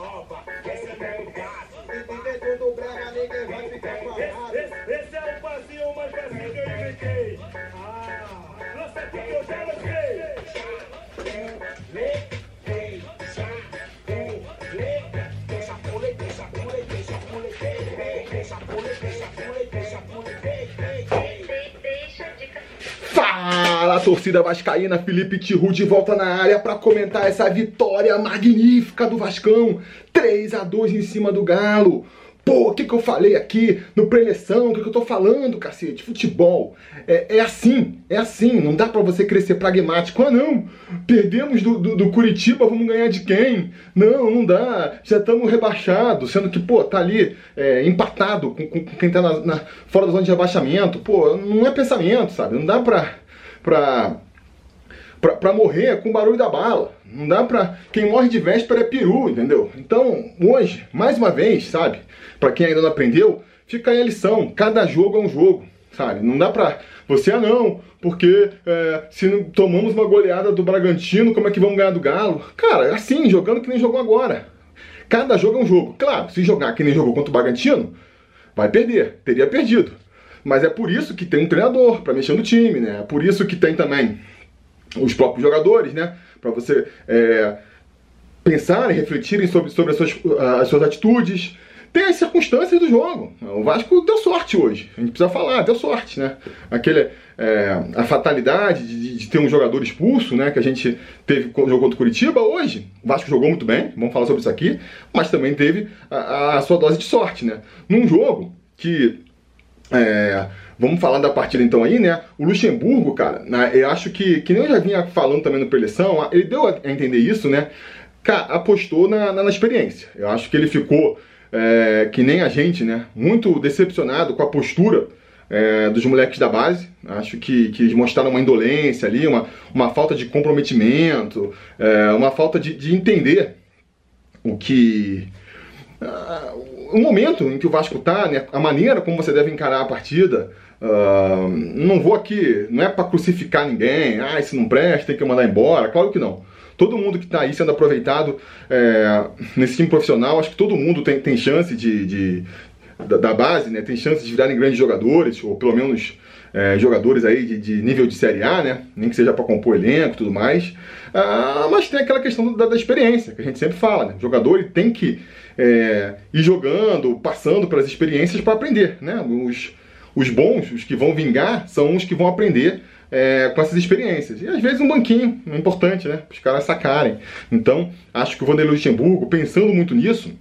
nova, essa é o caso. Entendedor do brega, ninguém vai ficar parado. Esse, esse é o passinho mais passinho que eu inventei. Ah, lança que eu já lancei. Torcida vascaína, Felipe Tiru de volta na área para comentar essa vitória magnífica do Vascão, 3 a 2 em cima do Galo. Pô, o que, que eu falei aqui no preleção? O que, que eu tô falando, cacete? Futebol. É, é assim, é assim. Não dá pra você crescer pragmático. Ah, não. Perdemos do, do, do Curitiba, vamos ganhar de quem? Não, não dá. Já estamos rebaixados. Sendo que, pô, tá ali é, empatado com, com, com quem tá na, na- fora da zona de rebaixamento. Pô, não é pensamento, sabe? Não dá pra. Pra pra, pra morrer com o barulho da bala. Não dá pra. Quem morre de véspera é peru, entendeu? Então, hoje, mais uma vez, sabe? Pra quem ainda não aprendeu, fica aí a lição. Cada jogo é um jogo, sabe? Não dá pra. Você, ah, não, porque é, se tomamos uma goleada do Bragantino, como é que vamos ganhar do Galo? Cara, assim, jogando que nem jogou agora. Cada jogo é um jogo. Claro, se jogar que nem jogou contra o Bragantino, vai perder. Teria perdido. Mas é por isso que tem um treinador pra mexer no time, né? É por isso que tem também os próprios jogadores, né? Para você é, pensarem, refletirem sobre, sobre as, suas, as suas atitudes. Tem as circunstâncias do jogo. O Vasco deu sorte hoje. A gente precisa falar, deu sorte, né? Aquele, é, a fatalidade de, de ter um jogador expulso, né? Que a gente teve jogou contra o Curitiba. Hoje, o Vasco jogou muito bem, vamos falar sobre isso aqui. Mas também teve a, a sua dose de sorte, né? Num jogo que é, vamos falar da partida então aí, né? O Luxemburgo, cara, né, eu acho que, que nem eu já vinha falando também no preleção, ele deu a entender isso, né? Cara, apostou na, na, na experiência. Eu acho que ele ficou, é, que nem a gente, né? Muito decepcionado com a postura é, dos moleques da base. Acho que, que eles mostraram uma indolência ali, uma, uma falta de comprometimento, é, uma falta de, de entender o que. ah, o momento em que o Vasco tá, né, a maneira como você deve encarar a partida. ah, não vou aqui, não é para crucificar ninguém, ah, isso não presta, tem que mandar embora, claro que não. Todo mundo que está aí sendo aproveitado é, nesse time profissional, acho que todo mundo tem, tem chance de, de- da, da base, né, tem chance de virarem grandes jogadores, ou pelo menos é, jogadores aí de, de nível de Série A, né, nem que seja para compor elenco e tudo mais. Ah, mas tem aquela questão da, da experiência, que a gente sempre fala, né, o jogador ele tem que é, ir jogando, passando pelas experiências para aprender, né? Os, os bons, os que vão vingar, são os que vão aprender é, com essas experiências. E às vezes um banquinho é importante, né? Para os caras sacarem. Então, acho que o Vanderlei Luxemburgo, pensando muito nisso,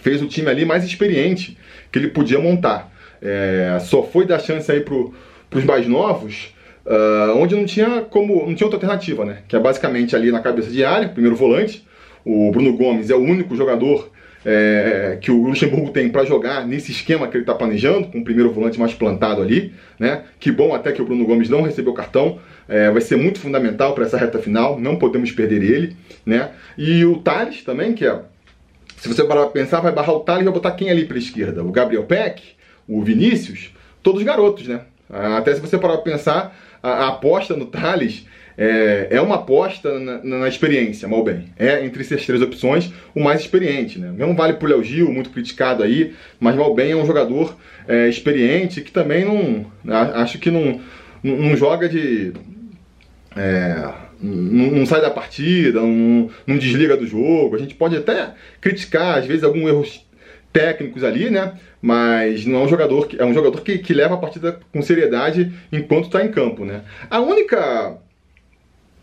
fez o time ali mais experiente que ele podia montar. É, só foi dar chance aí pro, pros mais novos, ah, onde não tinha como. não tinha outra alternativa, né? Que é basicamente ali na cabeça de área, primeiro volante. O Bruno Gomes é o único jogador é, que o Luxemburgo tem para jogar nesse esquema que ele está planejando, com o primeiro volante mais plantado ali, né? Que bom até que o Bruno Gomes não recebeu cartão, é, vai ser muito fundamental para essa reta final, não podemos perder ele, né? E o Thales também, que é se você parar pra pensar, vai barrar o Thales e vai botar quem ali pela esquerda? O Gabriel Peck, o Vinícius, todos garotos, né? Até se você parar pra pensar, a, a aposta no Thales é, é uma aposta na, na experiência, mal bem. É, entre essas três opções, o mais experiente, né? Mesmo vale pro Léo Gil, muito criticado aí, mas mal bem é um jogador é, experiente que também não. a- Acho que não, não, não joga de. É, não, não sai da partida, não, não desliga do jogo. A gente pode até criticar, às vezes, alguns erros técnicos ali, né? Mas não é um jogador que é um jogador que, que leva a partida com seriedade enquanto está em campo, né? A única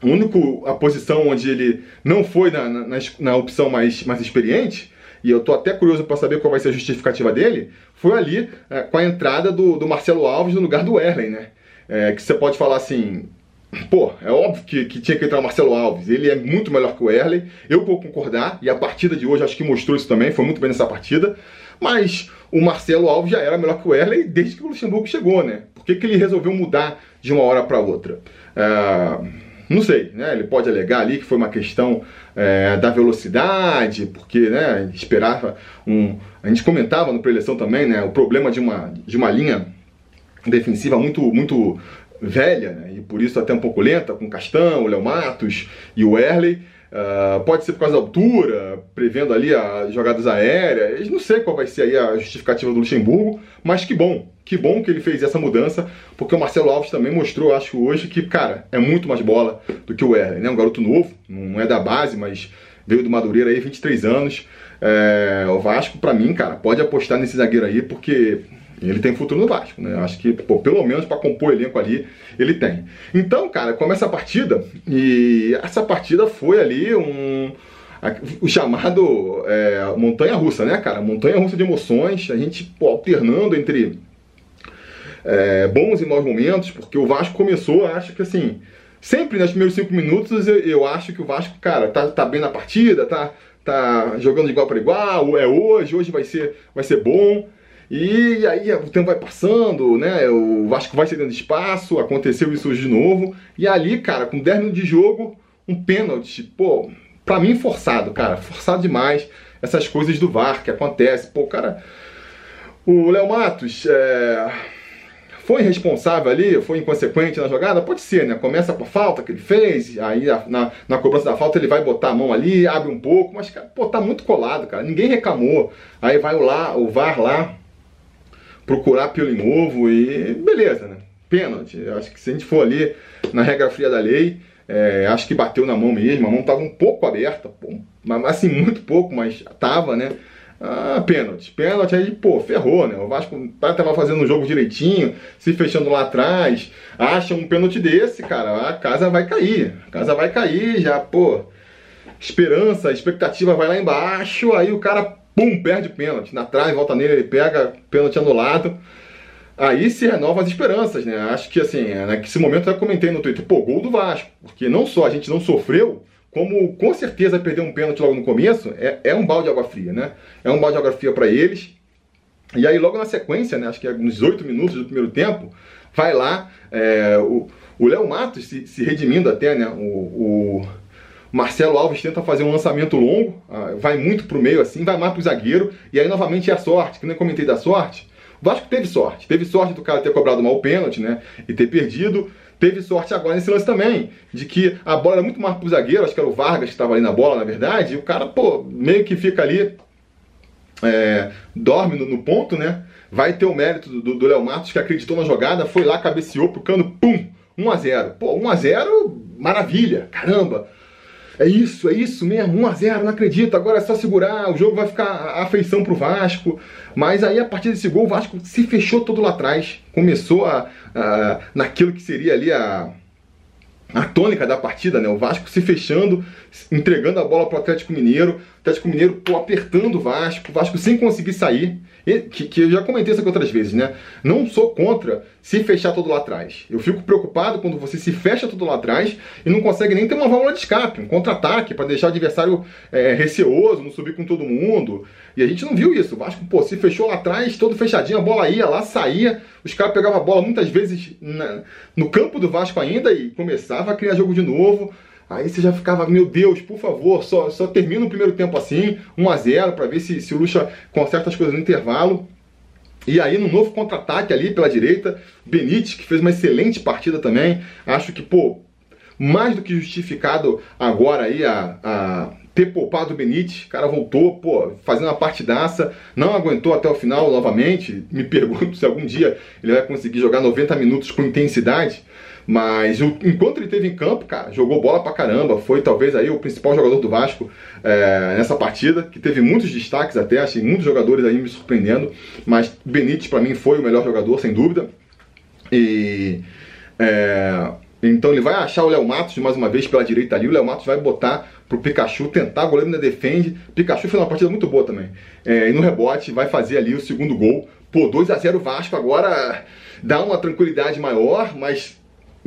a única a posição onde ele não foi na, na, na opção mais, mais experiente, e eu tô até curioso para saber qual vai ser a justificativa dele, foi ali é, com a entrada do, do Marcelo Alves no lugar do Erlen, né? É, que você pode falar assim, Pô, é óbvio que, que tinha que entrar o Marcelo Alves. Ele é muito melhor que o Erley. Eu vou concordar. E a partida de hoje acho que mostrou isso também. Foi muito bem nessa partida. Mas o Marcelo Alves já era melhor que o Erley desde que o Luxemburgo chegou, né? Por que, que ele resolveu mudar de uma hora para outra? Ah, não sei, né? Ele pode alegar ali que foi uma questão é, da velocidade, porque, né, esperava um. A gente comentava no preleção também, né? O problema de uma, de uma linha defensiva muito, muito velha, né? E por isso até um pouco lenta, com Castão, o Léo Matos e o Erley. Uh, pode ser por causa da altura, prevendo ali as jogadas aéreas. Não sei qual vai ser aí a justificativa do Luxemburgo, mas que bom, que bom que ele fez essa mudança, porque o Marcelo Alves também mostrou, acho hoje, que, cara, é muito mais bola do que o Erlen, né? Um garoto novo, não é da base, mas veio do Madureira aí, 23 anos. É, o Vasco, para mim, cara, pode apostar nesse zagueiro aí, porque ele tem futuro no Vasco, né? Acho que, pô, pelo menos para compor o elenco ali, ele tem. Então, cara, começa a partida e essa partida foi ali um. O chamado é, montanha russa, né, cara? Montanha russa de emoções, a gente pô, alternando entre é, bons e maus momentos, porque o Vasco começou, acho que assim, sempre nos primeiros cinco minutos eu, eu acho que o Vasco, cara, tá, tá bem na partida, tá, tá jogando de igual para igual, é hoje, hoje vai ser, vai ser bom. E aí o tempo vai passando, né? O Vasco vai cedendo espaço, aconteceu isso hoje de novo. E ali, cara, com 10 minutos de jogo, um pênalti, pô, pra mim forçado, cara, forçado demais. Essas coisas do VAR que acontecem. Pô, cara, o Léo Matos é, foi responsável ali, foi inconsequente na jogada? Pode ser, né? Começa com a falta que ele fez, aí na, na cobrança da falta ele vai botar a mão ali, abre um pouco, mas, cara, pô, tá muito colado, cara. Ninguém reclamou. Aí vai o, lá, o VAR lá procurar pelo ovo e beleza, né? Pênalti. Acho que se a gente for ali na regra fria da lei, é, acho que bateu na mão mesmo, a mão estava um pouco aberta, pô, assim, muito pouco, mas tava, né? Ah, pênalti. Pênalti aí, pô, ferrou, né? O Vasco tava fazendo o jogo direitinho, se fechando lá atrás, acha um pênalti desse, cara, a casa vai cair. A casa vai cair já, pô. Esperança, expectativa vai lá embaixo, aí o cara pum, perde pênalti. Na trave, volta nele, ele pega, pênalti anulado. Aí se renova as esperanças, né? Acho que assim, nesse momento eu já comentei no Twitter, pô, gol do Vasco. Porque não só a gente não sofreu, como com certeza perder um pênalti logo no começo, é, é um balde de água fria, né? É um balde de água fria para eles. E aí logo na sequência, né, acho que é nos oito minutos do primeiro tempo, vai lá é, o Léo Matos se, se redimindo até, né? o, o Marcelo Alves tenta fazer um lançamento longo, ah, vai muito pro meio assim, vai mais pro zagueiro, e aí novamente é a sorte, que nem comentei da sorte. O Vasco teve sorte, teve sorte do cara ter cobrado mal o pênalti, né? E ter perdido. Teve sorte agora nesse lance também, de que a bola era muito mais pro zagueiro, acho que era o Vargas que estava ali na bola, na verdade, e o cara, pô, meio que fica ali, é, dorme no, no, ponto, né? Vai ter o mérito do Léo Matos, que acreditou na jogada, foi lá, cabeceou pro cano, pum, 1 a 0 Pô, 1 a 0 maravilha, caramba é isso, é isso mesmo, 1x0, não acredito, agora é só segurar, o jogo vai ficar afeição pro Vasco. Mas aí a partir desse gol, o Vasco se fechou todo lá atrás, começou a, a naquilo que seria ali a, a tônica da partida, né? O Vasco se fechando, entregando a bola para o Atlético Mineiro, o Atlético Mineiro pô, apertando o Vasco, o Vasco sem conseguir sair que, que eu já comentei isso aqui outras vezes, né? Não sou contra se fechar todo lá atrás. Eu fico preocupado quando você se fecha todo lá atrás e não consegue nem ter uma válvula de escape, um contra-ataque para deixar o adversário é, receoso, não subir com todo mundo. E a gente não viu isso. O Vasco, pô, se fechou lá atrás, todo fechadinho, a bola ia lá, saía, os caras pegavam a bola muitas vezes na, no campo do Vasco ainda e começava a criar jogo de novo. Aí você já ficava, meu Deus, por favor, só, só termina o primeiro tempo assim, 1 a 0 para ver se, se o Lucha conserta as coisas no intervalo. E aí, no novo contra-ataque ali pela direita, Benítez, que fez uma excelente partida também. Acho que, pô, mais do que justificado agora aí a, a ter poupado o Benítez. O cara voltou, pô, fazendo uma partidaça, não aguentou até o final novamente. Me pergunto se algum dia ele vai conseguir jogar 90 minutos com intensidade. Mas enquanto ele teve em campo, cara, jogou bola pra caramba. Foi talvez aí o principal jogador do Vasco é, nessa partida, que teve muitos destaques até, achei muitos jogadores aí me surpreendendo. Mas Benítez para mim foi o melhor jogador, sem dúvida. E. É, então ele vai achar o Léo Matos mais uma vez pela direita ali. O Léo Matos vai botar pro Pikachu tentar, o goleiro ainda defende. Pikachu fez uma partida muito boa também. É, e no rebote vai fazer ali o segundo gol. Pô, 2 a 0 Vasco agora dá uma tranquilidade maior, mas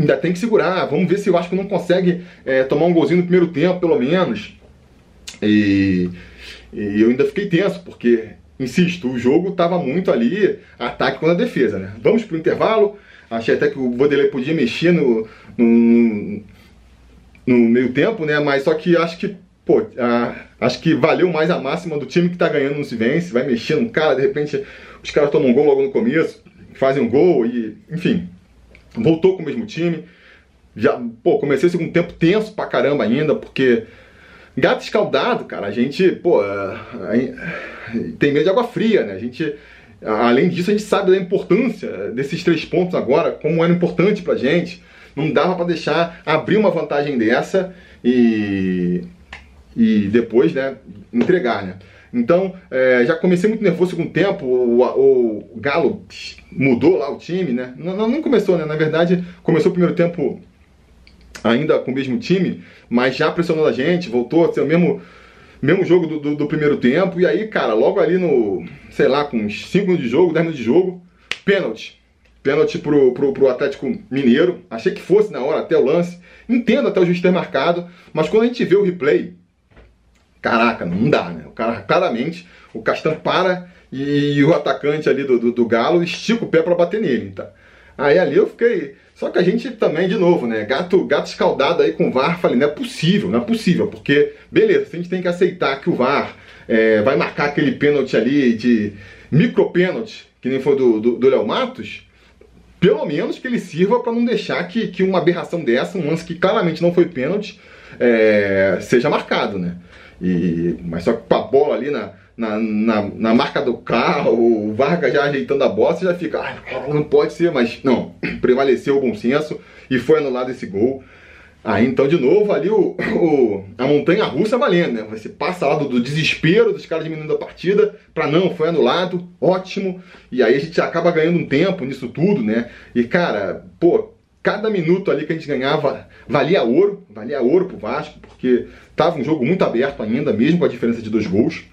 ainda tem que segurar. Vamos ver se o Vasco não consegue é, tomar um golzinho no primeiro tempo, pelo menos. E, e eu ainda fiquei tenso, porque, insisto, o jogo estava muito ali, ataque contra a defesa, né? Vamos pro intervalo. Achei até que o Vanderlei podia mexer no, no, no meio tempo, né? Mas só que acho que, pô, acho que valeu mais a máxima do time que tá ganhando não se vence, vai mexendo no cara, de repente os caras tomam um gol logo no começo, fazem um gol e, enfim, voltou com o mesmo time. Já, pô, comecei o segundo tempo tenso pra caramba ainda, porque gato escaldado, cara, a gente, pô, tem medo de água fria, né? A gente, além disso, a gente sabe da importância desses três pontos agora, como era importante pra gente. Não dava para deixar abrir uma vantagem dessa e, e depois, né, entregar, né? Então, é, já comecei muito nervoso com o tempo, o, o, Galo mudou lá o time, né? Não, não começou, né? Na verdade, começou o primeiro tempo ainda com o mesmo time, mas já pressionando a gente, voltou a ser o mesmo, mesmo jogo do, do, do primeiro tempo. E aí, cara, logo ali no, sei lá, com uns 5 minutos de jogo, 10 minutos de jogo, pênalti. Pênalti pro, pro, pro Atlético Mineiro. Achei que fosse na hora até o lance. Entendo até o juiz ter marcado, mas quando a gente vê o replay, caraca, não dá, né? O cara, claramente, o Castan para e, o atacante ali do, do, do Galo estica o pé para bater nele, tá? Aí ali eu fiquei. Só que a gente também, de novo, né? Gato, gato escaldado aí com o VAR, falei, não é possível, não é possível, porque, beleza, a gente tem que aceitar que o VAR é, vai marcar aquele pênalti ali de micro pênalti, que nem foi do Léo Matos, pelo menos que ele sirva para não deixar que, que uma aberração dessa, um lance que claramente não foi pênalti, é, seja marcado, né? E, mas só com a bola ali na, na, na, na, marca do carro, o Vargas já ajeitando a bola, você já fica, ah, não pode ser, mas não, prevaleceu o bom senso e foi anulado esse gol. Aí então, de novo, ali o, o, a montanha russa valendo, né? Você passa lá do, do desespero dos caras diminuindo a partida, para não, foi anulado, ótimo. E aí a gente acaba ganhando um tempo nisso tudo, né? E cara, pô, cada minuto ali que a gente ganhava valia ouro, valia ouro pro Vasco, porque tava um jogo muito aberto ainda, mesmo com a diferença de dois gols.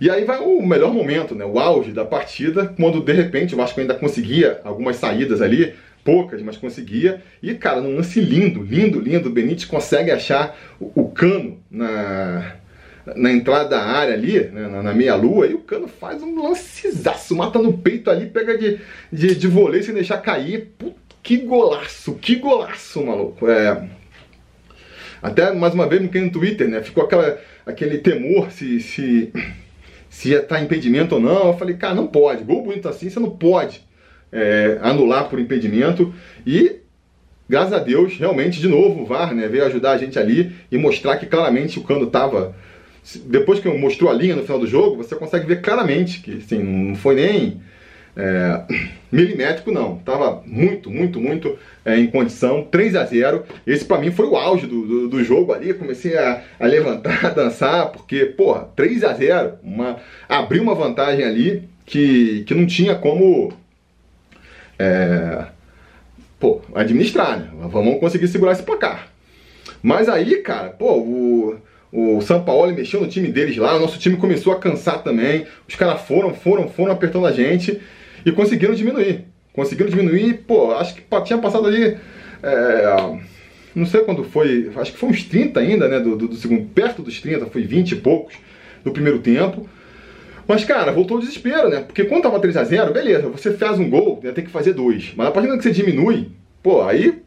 E aí vai o melhor momento, né? O auge da partida, quando de repente o Vasco ainda conseguia algumas saídas ali, poucas, mas conseguia. E, cara, num lance lindo, lindo, lindo, o Benítez consegue achar o, o cano na, na entrada da área ali, né, na, na meia-lua, e o cano faz um lancezaço, mata no peito ali, pega de, de, de voleio sem deixar cair. Puta, que golaço, que golaço, maluco. É. Até mais uma vez no Twitter, né? Ficou aquela, aquele temor se, se, se ia estar tá impedimento ou não. Eu falei, cara, não pode. Gol bonito assim, você não pode é, anular por impedimento e graças a Deus, realmente, de novo, o VAR né, veio ajudar a gente ali e mostrar que claramente o Cano estava. Depois que mostrou a linha no final do jogo, você consegue ver claramente que assim, não foi nem é, milimétrico, não. Tava muito, muito, muito é, em condição. 3 a 0 Esse para mim foi o auge do, do, do jogo ali. comecei a, a, levantar, a dançar, porque, porra, 3 a 0 uma, abriu uma vantagem ali que, que não tinha como é, pô, administrar, né? Vamos conseguir segurar esse placar. Mas aí, cara, pô, o, o São Paulo mexeu no time deles lá, o nosso time começou a cansar também. Os caras foram, foram, foram apertando a gente e conseguiram diminuir. Conseguiram diminuir, pô, acho que tinha passado ali. É, não sei quando foi, acho que foi uns 30 ainda, né? Do, do, do segundo, perto dos 30, foi 20 e poucos do primeiro tempo. Mas, cara, voltou o desespero, né? Porque quando tava 3x0, beleza, você faz um gol, ia ter que fazer dois. Mas a partir do que você diminui, pô, aí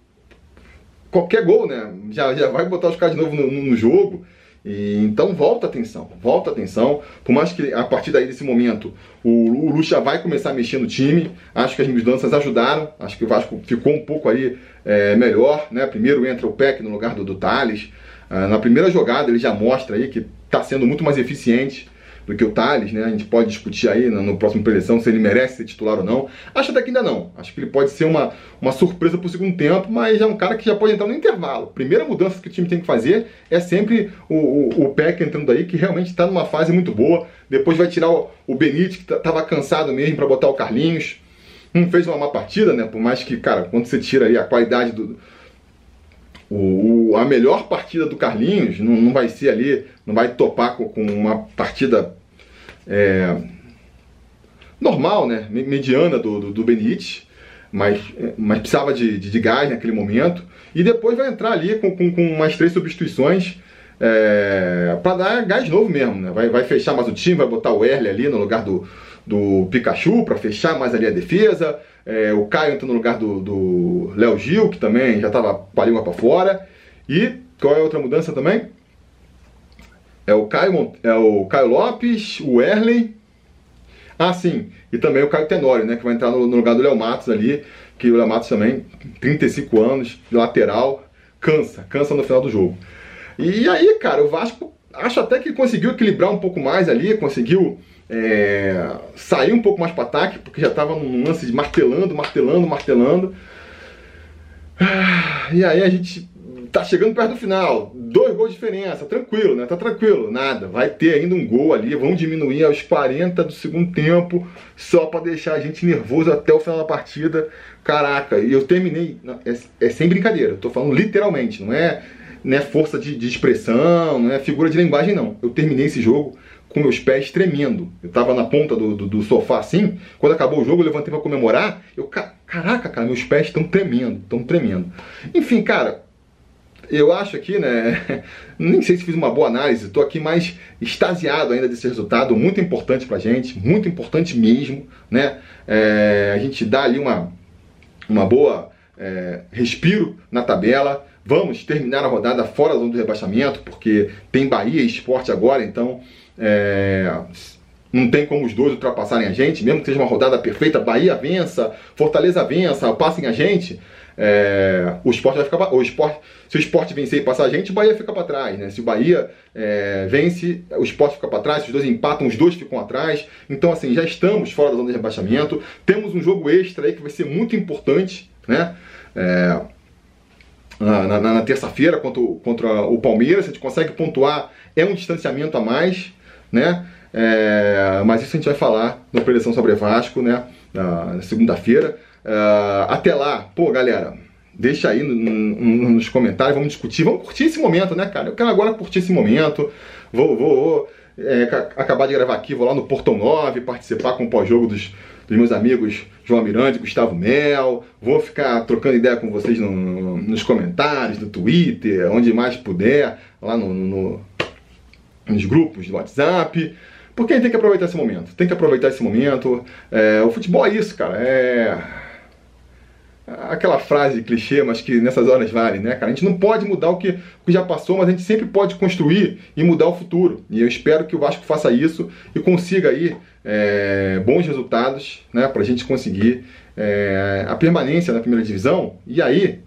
qualquer gol, né? Já, já vai botar os caras de novo no, no jogo. E, então volta atenção, volta atenção. Por mais que a partir daí desse momento o, o Lucha vai começar a mexer no time, acho que as mudanças ajudaram, acho que o Vasco ficou um pouco aí é, melhor, né? Primeiro entra o Peck no lugar do, do Thales. Ah, na primeira jogada ele já mostra aí que está sendo muito mais eficiente do que o Thales, né? A gente pode discutir aí no, no próximo preleção se ele merece ser titular ou não. Acho até que ainda não. Acho que ele pode ser uma, uma surpresa para o segundo tempo, mas é um cara que já pode entrar no intervalo. Primeira mudança que o time tem que fazer é sempre o, o, o Peck entrando aí, que realmente está numa fase muito boa. Depois vai tirar o, o Benítez, que estava cansado mesmo, para botar o Carlinhos. Não fez uma má partida, né? Por mais que, cara, quando você tira aí a qualidade do, o, a melhor partida do Carlinhos não, não, vai ser ali, não vai topar com, com uma partida é, normal, né? mediana do, do, do Benítez, mas, mas precisava de, de, de, gás naquele momento. E depois vai entrar ali com, com, com umas três substituições é, para dar gás novo mesmo. Né? Vai, vai fechar mais o time, vai botar o Erle ali no lugar do, do Pikachu para fechar mais ali a defesa. É, o Caio entra no lugar do, do Léo Gil, que também já estava com a língua para fora. E qual é a outra mudança também? É o Caio, é o Caio Lopes, o Erley. Ah, sim. E também o Caio Tenório, né? Que vai entrar no, no lugar do Léo Matos ali. Que o Léo Matos também, 35 anos, lateral, cansa, cansa no final do jogo. E aí, cara, o Vasco acho até que conseguiu equilibrar um pouco mais ali, conseguiu é, sair um pouco mais para ataque, porque já estava num lance de martelando, martelando, martelando. Ah, e aí a gente tá chegando perto do final, gols de diferença, tranquilo, né? Tá tranquilo, nada. Vai ter ainda um gol ali, vão diminuir aos 40 do segundo tempo, só para deixar a gente nervoso até o final da partida. Caraca, e eu terminei, é, é, sem brincadeira, eu tô falando literalmente, não é, não é força de, de expressão, não é figura de linguagem, não. Eu terminei esse jogo com meus pés tremendo. Eu tava na ponta do, do, do sofá assim, quando acabou o jogo eu levantei para comemorar, eu, caraca, cara, meus pés estão tremendo, estão tremendo. Enfim, cara, eu acho aqui, né? Nem sei se fiz uma boa análise, estou aqui mais extasiado ainda desse resultado, muito importante pra gente, muito importante mesmo, né? É, a gente dá ali uma, uma boa é, respiro na tabela. Vamos terminar a rodada fora da zona do rebaixamento, porque tem Bahia e Esporte agora, então é, não tem como os dois ultrapassarem a gente, mesmo que seja uma rodada perfeita, Bahia vença, Fortaleza vença, passem a gente. É, o esporte vai ficar o esporte, se o esporte vencer e passar a gente, o Bahia fica para trás, né? Se o Bahia é, vence, o esporte fica para trás, se os dois empatam, os dois ficam atrás. Então, assim, já estamos fora da zona de rebaixamento. Temos um jogo extra aí que vai ser muito importante, né? É, na, na, na terça-feira contra, contra o Palmeiras, a gente consegue pontuar, é um distanciamento a mais, né? É, mas isso a gente vai falar na preleção sobre Vasco, né? Na segunda-feira. Uh, até lá, pô, galera, deixa aí no, no, nos comentários, vamos discutir, vamos curtir esse momento, né, cara? Eu quero agora curtir esse momento. Vou, vou, vou é, acabar de gravar aqui, vou lá no Portão 9 participar com o pós-jogo dos, dos, meus amigos João Miranda e Gustavo Mel. Vou ficar trocando ideia com vocês no, no, nos comentários, no Twitter, onde mais puder, lá no, nos grupos do WhatsApp. Porque a gente tem que aproveitar esse momento. Tem que aproveitar esse momento. É, o futebol é isso, cara. É aquela frase clichê, mas que nessas horas vale, né, cara? A gente não pode mudar o que, o que já passou, mas a gente sempre pode construir e mudar o futuro. E eu espero que o Vasco faça isso e consiga aí é, bons resultados, né, pra gente conseguir é, a permanência na primeira divisão. E aí,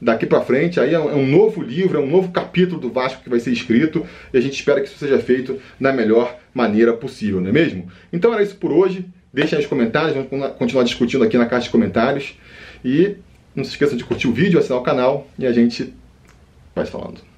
daqui para frente, aí é um, é um novo livro, é um novo capítulo do Vasco que vai ser escrito e a gente espera que isso seja feito da melhor maneira possível, não é mesmo? Então era isso por hoje. Deixem aí os comentários, vamos continuar discutindo aqui na caixa de comentários. E não se esqueça de curtir o vídeo, assinar o canal e a gente vai falando.